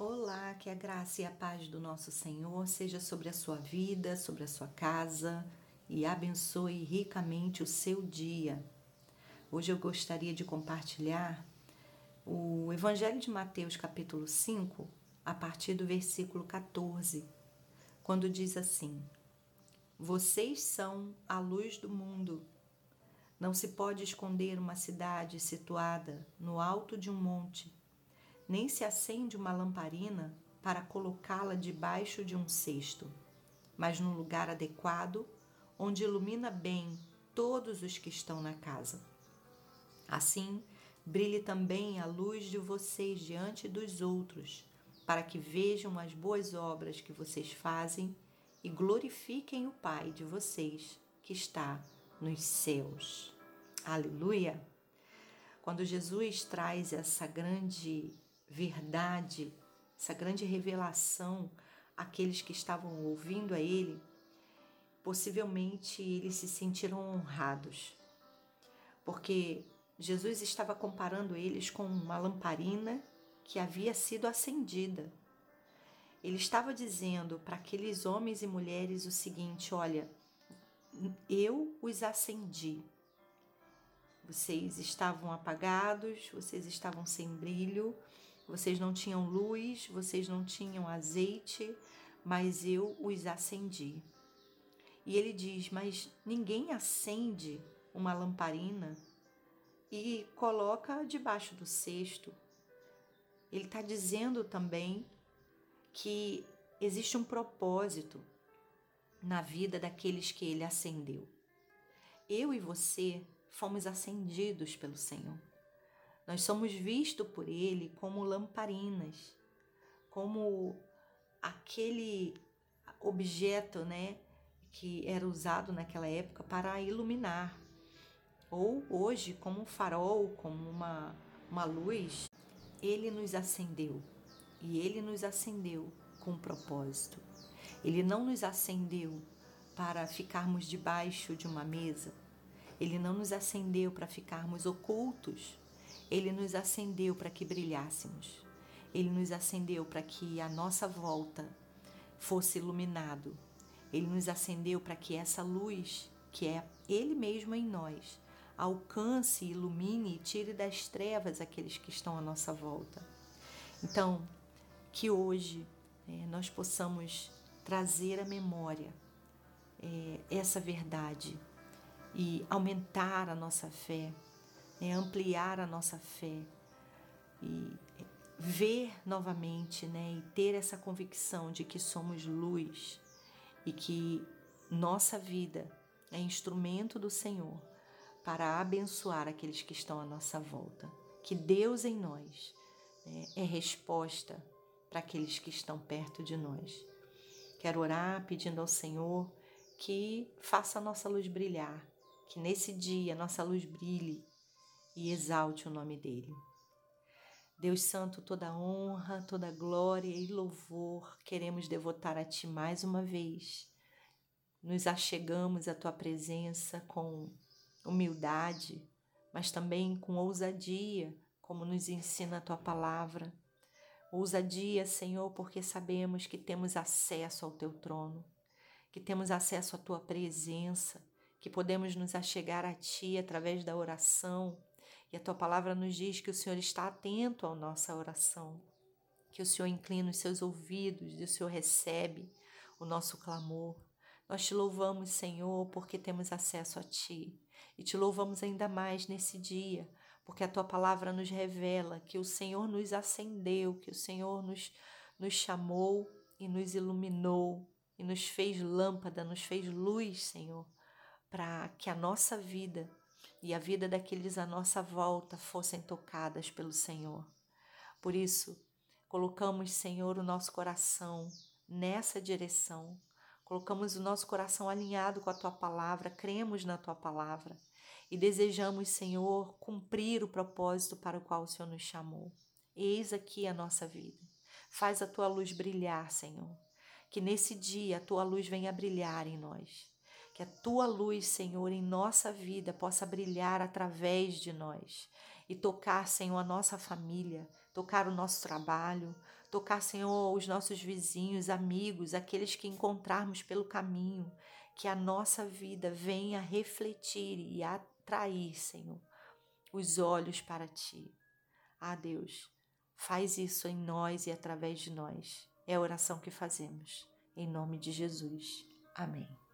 Olá, que a graça e a paz do nosso Senhor seja sobre a sua vida, sobre a sua casa e abençoe ricamente o seu dia. Hoje eu gostaria de compartilhar o Evangelho de Mateus, capítulo 5, a partir do versículo 14, quando diz assim: Vocês são a luz do mundo. Não se pode esconder uma cidade situada no alto de um monte nem se acende uma lamparina para colocá-la debaixo de um cesto, mas num lugar adequado, onde ilumina bem todos os que estão na casa. Assim, brilhe também a luz de vocês diante dos outros, para que vejam as boas obras que vocês fazem e glorifiquem o Pai de vocês que está nos céus. Aleluia! Quando Jesus traz essa grande verdade, essa grande revelação àqueles que estavam ouvindo a ele, possivelmente eles se sentiram honrados, porque Jesus estava comparando eles com uma lamparina que havia sido acendida. Ele estava dizendo para aqueles homens e mulheres o seguinte: olha, eu os acendi. Vocês estavam apagados, vocês estavam sem brilho, vocês não tinham luz, vocês não tinham azeite, mas eu os acendi. E ele diz: Mas ninguém acende uma lamparina e coloca debaixo do cesto. Ele está dizendo também que existe um propósito na vida daqueles que ele acendeu. Eu e você fomos acendidos pelo Senhor. Nós somos vistos por Ele como lamparinas, como aquele objeto, né, que era usado naquela época para iluminar, ou hoje como um farol, como uma, uma luz. Ele nos acendeu e Ele nos acendeu com propósito. Ele não nos acendeu para ficarmos debaixo de uma mesa. Ele não nos acendeu para ficarmos ocultos ele nos acendeu para que brilhássemos. Ele nos acendeu para que a nossa volta fosse iluminado. Ele nos acendeu para que essa luz, que é Ele mesmo em nós, alcance, ilumine e tire das trevas aqueles que estão à nossa volta. Então, que hoje é, nós possamos trazer à memória é, essa verdade e aumentar a nossa fé é ampliar a nossa fé e ver novamente, né, e ter essa convicção de que somos luz e que nossa vida é instrumento do Senhor para abençoar aqueles que estão à nossa volta. Que Deus em nós né, é resposta para aqueles que estão perto de nós. Quero orar pedindo ao Senhor que faça a nossa luz brilhar, que nesse dia nossa luz brilhe e exalte o nome dele. Deus Santo, toda honra, toda glória e louvor queremos devotar a Ti mais uma vez. Nos achegamos à Tua presença com humildade, mas também com ousadia, como nos ensina a Tua palavra. Ousadia, Senhor, porque sabemos que temos acesso ao Teu trono, que temos acesso à Tua presença, que podemos nos achegar a Ti através da oração, e a tua palavra nos diz que o Senhor está atento à nossa oração, que o Senhor inclina os seus ouvidos e o Senhor recebe o nosso clamor. Nós te louvamos, Senhor, porque temos acesso a Ti. E te louvamos ainda mais nesse dia, porque a Tua palavra nos revela que o Senhor nos acendeu, que o Senhor nos, nos chamou e nos iluminou e nos fez lâmpada, nos fez luz, Senhor, para que a nossa vida e a vida daqueles à nossa volta fossem tocadas pelo Senhor. Por isso, colocamos, Senhor, o nosso coração nessa direção. Colocamos o nosso coração alinhado com a tua palavra, cremos na tua palavra e desejamos, Senhor, cumprir o propósito para o qual o Senhor nos chamou. Eis aqui a nossa vida. Faz a tua luz brilhar, Senhor. Que nesse dia a tua luz venha brilhar em nós. Que a tua luz, Senhor, em nossa vida possa brilhar através de nós e tocar, Senhor, a nossa família, tocar o nosso trabalho, tocar, Senhor, os nossos vizinhos, amigos, aqueles que encontrarmos pelo caminho, que a nossa vida venha refletir e atrair, Senhor, os olhos para ti. Ah, Deus, faz isso em nós e através de nós. É a oração que fazemos. Em nome de Jesus. Amém.